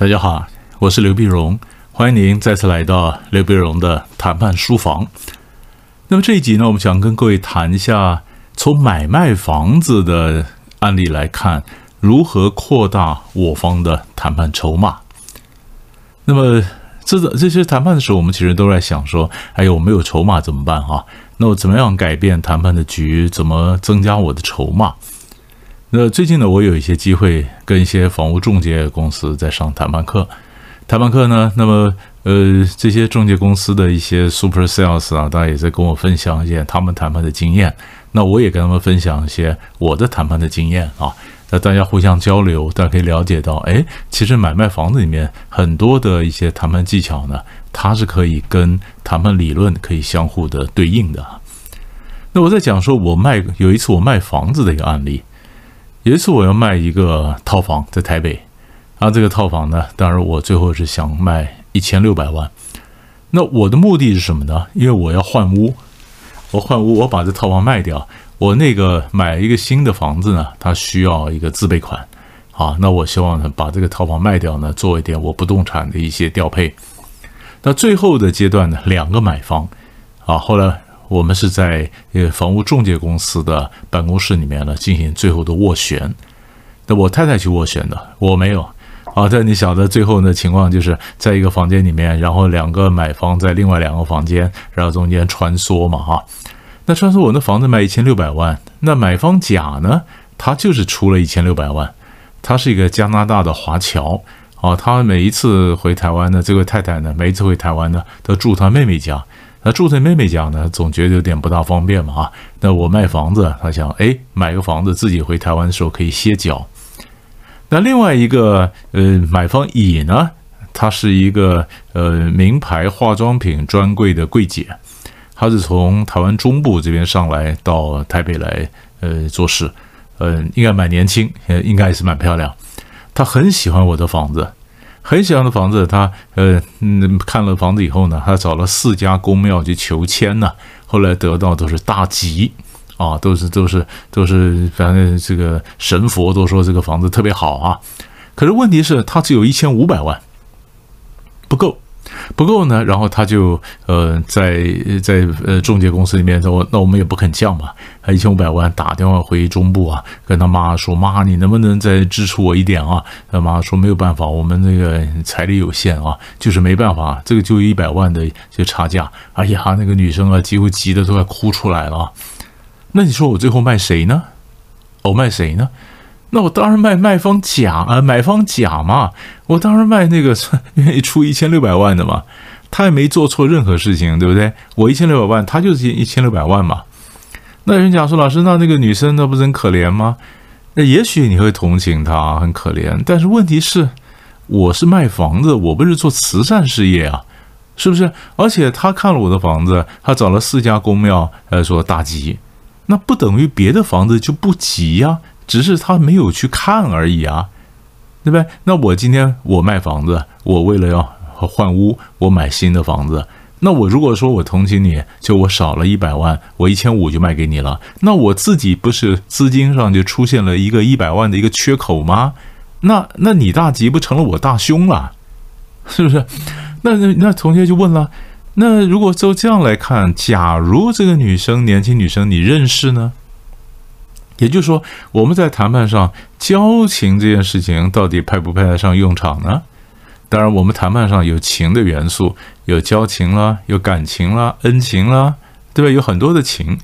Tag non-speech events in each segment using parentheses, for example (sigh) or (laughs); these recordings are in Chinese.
大家好，我是刘碧荣，欢迎您再次来到刘碧荣的谈判书房。那么这一集呢，我们想跟各位谈一下，从买卖房子的案例来看，如何扩大我方的谈判筹码。那么这这些谈判的时候，我们其实都在想说，哎呦，我没有筹码怎么办哈？那我怎么样改变谈判的局？怎么增加我的筹码？那最近呢，我有一些机会跟一些房屋中介公司在上谈判课。谈判课呢，那么呃，这些中介公司的一些 super sales 啊，大家也在跟我分享一些他们谈判的经验。那我也跟他们分享一些我的谈判的经验啊。那大家互相交流，大家可以了解到，哎，其实买卖房子里面很多的一些谈判技巧呢，它是可以跟谈判理论可以相互的对应的。那我在讲说，我卖有一次我卖房子的一个案例。有一次我要卖一个套房在台北，啊，这个套房呢，当然我最后是想卖一千六百万。那我的目的是什么呢？因为我要换屋，我换屋，我把这套房卖掉，我那个买一个新的房子呢，它需要一个自备款，啊，那我希望呢把这个套房卖掉呢，做一点我不动产的一些调配。那最后的阶段呢，两个买方，啊，后来。我们是在呃房屋中介公司的办公室里面呢进行最后的斡旋，那我太太去斡旋的，我没有。啊，但你晓得最后的情况就是在一个房间里面，然后两个买方在另外两个房间，然后中间穿梭嘛，哈。那穿梭我的房子卖一千六百万，那买方甲呢，他就是出了一千六百万，他是一个加拿大的华侨，啊，他每一次回台湾呢，这位太太呢，每一次回台湾呢，都住他妹妹家。那住在妹妹家呢，总觉得有点不大方便嘛，哈。那我卖房子，他想，哎，买个房子自己回台湾的时候可以歇脚。那另外一个，呃，买方乙呢，她是一个呃名牌化妆品专柜的柜姐，她是从台湾中部这边上来到台北来，呃，做事，呃，应该蛮年轻，应该也是蛮漂亮。她很喜欢我的房子。很喜欢的房子，他呃嗯看了房子以后呢，他找了四家公庙去求签呢，后来得到都是大吉啊，都是都是都是，反正这个神佛都说这个房子特别好啊。可是问题是，他只有一千五百万，不够。不够呢，然后他就呃在在呃中介公司里面说，那我们也不肯降嘛，还一千五百万打电话回中部啊，跟他妈说，妈你能不能再支持我一点啊？他妈说没有办法，我们那个财力有限啊，就是没办法，这个就一百万的就差价。哎呀，那个女生啊，几乎急得都快哭出来了。那你说我最后卖谁呢？我卖谁呢？那我当然卖卖方甲啊，买方甲嘛，我当然卖那个 (laughs) 愿意出一千六百万的嘛，他也没做错任何事情，对不对？我一千六百万，他就是一千六百万嘛。那人讲说，老师，那那个女生那不是很可怜吗？那也许你会同情她，很可怜。但是问题是，我是卖房子，我不是做慈善事业啊，是不是？而且他看了我的房子，他找了四家公庙，呃，说大吉，那不等于别的房子就不吉呀。只是他没有去看而已啊，对不对？那我今天我卖房子，我为了要换屋，我买新的房子。那我如果说我同情你，就我少了一百万，我一千五就卖给你了。那我自己不是资金上就出现了一个一百万的一个缺口吗？那那你大吉不成了我大凶了，是不是？那那那同学就问了，那如果就这样来看，假如这个女生年轻女生你认识呢？也就是说，我们在谈判上交情这件事情到底派不派得上用场呢？当然，我们谈判上有情的元素，有交情啦，有感情啦，恩情啦，对吧？有很多的情。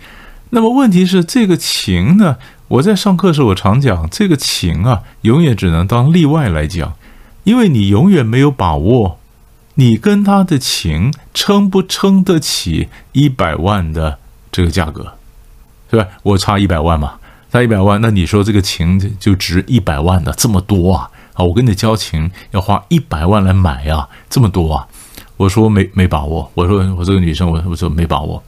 那么问题是，这个情呢？我在上课时我常讲，这个情啊，永远只能当例外来讲，因为你永远没有把握，你跟他的情撑不撑得起一百万的这个价格，是吧？我差一百万嘛。差一百万，那你说这个情就值一百万的这么多啊？啊，我跟你交情要花一百万来买呀，这么多啊？我说没没把握，我说我这个女生，我我说没把握。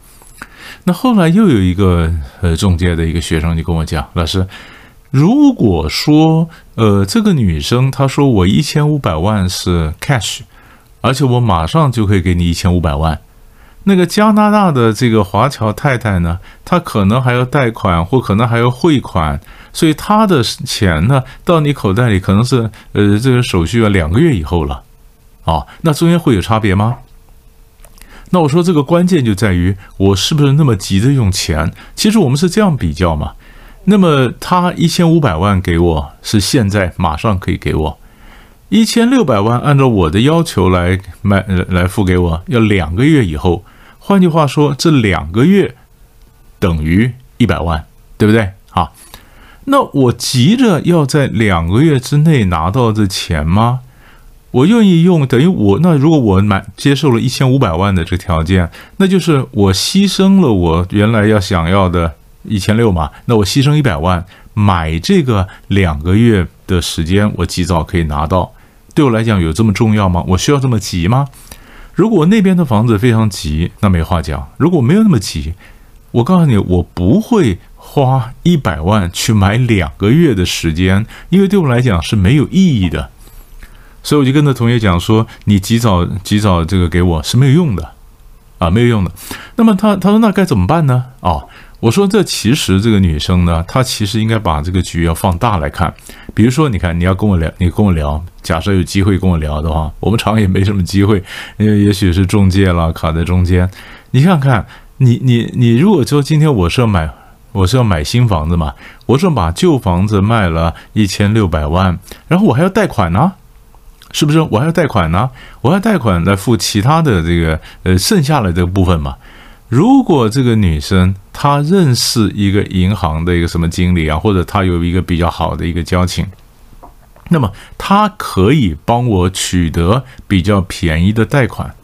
那后来又有一个呃中介的一个学生就跟我讲，老师，如果说呃这个女生她说我一千五百万是 cash，而且我马上就可以给你一千五百万，那个加拿大的这个华侨太太呢，她可能还要贷款，或可能还要汇款，所以她的钱呢到你口袋里可能是呃这个手续要两个月以后了，啊，那中间会有差别吗？那我说这个关键就在于我是不是那么急着用钱？其实我们是这样比较嘛。那么他一千五百万给我是现在马上可以给我，一千六百万按照我的要求来买来付给我要两个月以后。换句话说，这两个月等于一百万，对不对？好，那我急着要在两个月之内拿到这钱吗？我愿意用等于我那如果我买接受了一千五百万的这个条件，那就是我牺牲了我原来要想要的一千六嘛？那我牺牲一百万买这个两个月的时间，我及早可以拿到，对我来讲有这么重要吗？我需要这么急吗？如果那边的房子非常急，那没话讲；如果没有那么急，我告诉你，我不会花一百万去买两个月的时间，因为对我来讲是没有意义的。所以我就跟那同学讲说：“你及早及早这个给我是没有用的，啊，没有用的。”那么他他说：“那该怎么办呢？”哦。我说，这其实这个女生呢，她其实应该把这个局要放大来看。比如说，你看，你要跟我聊，你跟我聊，假设有机会跟我聊的话，我们常也没什么机会，因为也许是中介了，卡在中间。你看看，你你你，如果说今天我是要买，我是要买新房子嘛，我是把旧房子卖了一千六百万，然后我还要贷款呢，是不是？我还要贷款呢，我要贷款来付其他的这个呃剩下的这个部分嘛。如果这个女生她认识一个银行的一个什么经理啊，或者她有一个比较好的一个交情，那么她可以帮我取得比较便宜的贷款。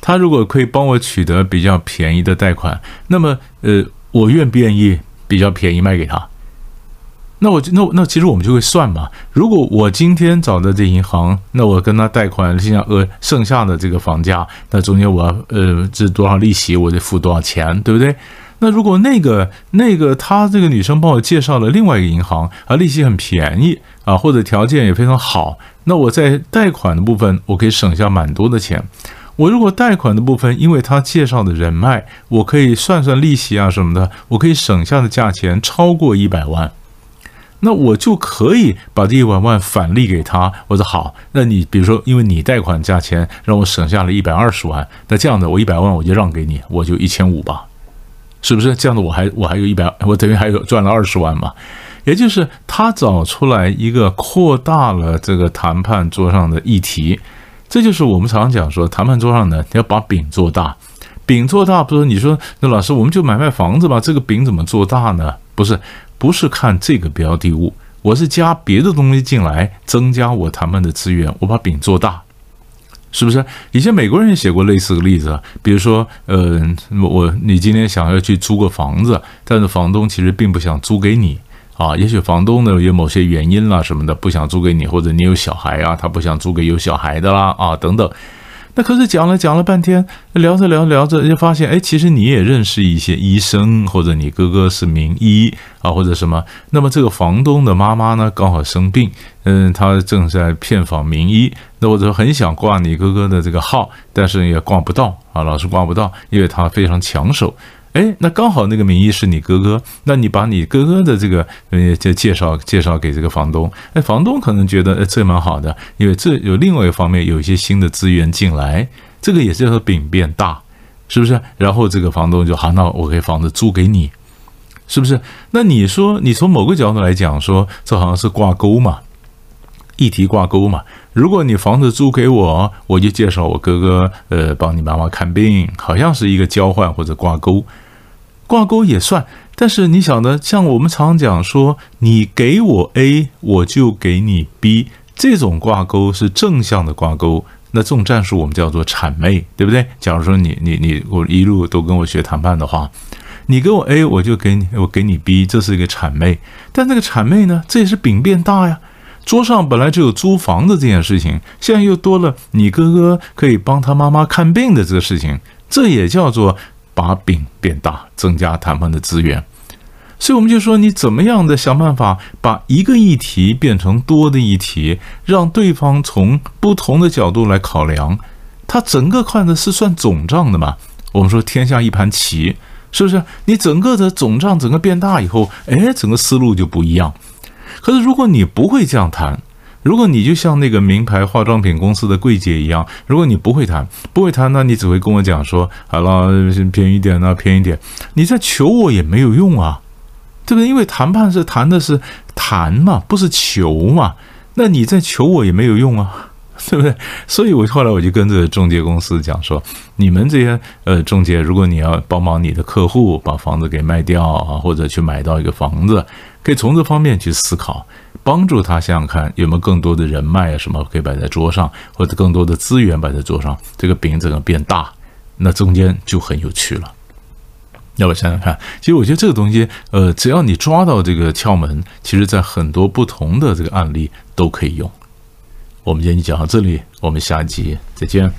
她如果可以帮我取得比较便宜的贷款，那么呃，我愿不愿意比较便宜卖给她？那我那那其实我们就会算嘛。如果我今天找的这银行，那我跟他贷款，剩下呃剩下的这个房价，那中间我要呃这多少利息，我得付多少钱，对不对？那如果那个那个他这个女生帮我介绍了另外一个银行，啊利息很便宜啊，或者条件也非常好，那我在贷款的部分我可以省下蛮多的钱。我如果贷款的部分，因为他介绍的人脉，我可以算算利息啊什么的，我可以省下的价钱超过一百万。那我就可以把这一百万返利给他。我说好，那你比如说，因为你贷款价钱让我省下了一百二十万，那这样的我一百万我就让给你，我就一千五吧，是不是？这样的我还我还有一百，我等于还有赚了二十万嘛。也就是他找出来一个扩大了这个谈判桌上的议题，这就是我们常常讲说，谈判桌上呢要把饼做大，饼做大不是你说那老师我们就买卖房子吧，这个饼怎么做大呢？不是。不是看这个标的物，我是加别的东西进来，增加我谈判的资源，我把饼做大，是不是？以前美国人也写过类似的例子，比如说，呃，我你今天想要去租个房子，但是房东其实并不想租给你啊，也许房东呢有某些原因啦什么的，不想租给你，或者你有小孩啊，他不想租给有小孩的啦啊等等。那可是讲了讲了半天，聊着聊着聊着就发现，哎，其实你也认识一些医生，或者你哥哥是名医啊，或者什么。那么这个房东的妈妈呢，刚好生病，嗯，她正在骗访名医。那我就很想挂你哥哥的这个号，但是也挂不到啊，老是挂不到，因为他非常抢手。哎，那刚好那个名义是你哥哥，那你把你哥哥的这个呃，就介绍介绍给这个房东，哎，房东可能觉得这蛮好的，因为这有另外一方面有一些新的资源进来，这个也是说饼变大，是不是？然后这个房东就好，那我可以房子租给你，是不是？那你说你从某个角度来讲说，这好像是挂钩嘛，议题挂钩嘛。如果你房子租给我，我就介绍我哥哥，呃，帮你妈妈看病，好像是一个交换或者挂钩。挂钩也算，但是你晓得，像我们常讲说，你给我 A，我就给你 B，这种挂钩是正向的挂钩。那这种战术我们叫做谄媚，对不对？假如说你你你我一路都跟我学谈判的话，你给我 A，我就给你我给你 B，这是一个谄媚。但那个谄媚呢，这也是饼变大呀。桌上本来就有租房的这件事情，现在又多了你哥哥可以帮他妈妈看病的这个事情，这也叫做。把饼变大，增加谈判的资源，所以我们就说，你怎么样的想办法把一个议题变成多的议题，让对方从不同的角度来考量。他整个看的是算总账的嘛？我们说天下一盘棋，是不是？你整个的总账整个变大以后，哎，整个思路就不一样。可是如果你不会这样谈，如果你就像那个名牌化妆品公司的柜姐一样，如果你不会谈，不会谈，那你只会跟我讲说，好了，便宜点啊，便宜点，你在求我也没有用啊，对不对？因为谈判是谈的是谈嘛，不是求嘛，(laughs) 那你在求我也没有用啊。对不对？所以我后来我就跟这个中介公司讲说，你们这些呃中介，如果你要帮忙你的客户把房子给卖掉啊，或者去买到一个房子，可以从这方面去思考，帮助他想想看有没有更多的人脉啊什么可以摆在桌上，或者更多的资源摆在桌上，这个饼怎么变大，那中间就很有趣了。要不想想看，其实我觉得这个东西，呃，只要你抓到这个窍门，其实在很多不同的这个案例都可以用。我们今天就讲到这里，我们下一集再见。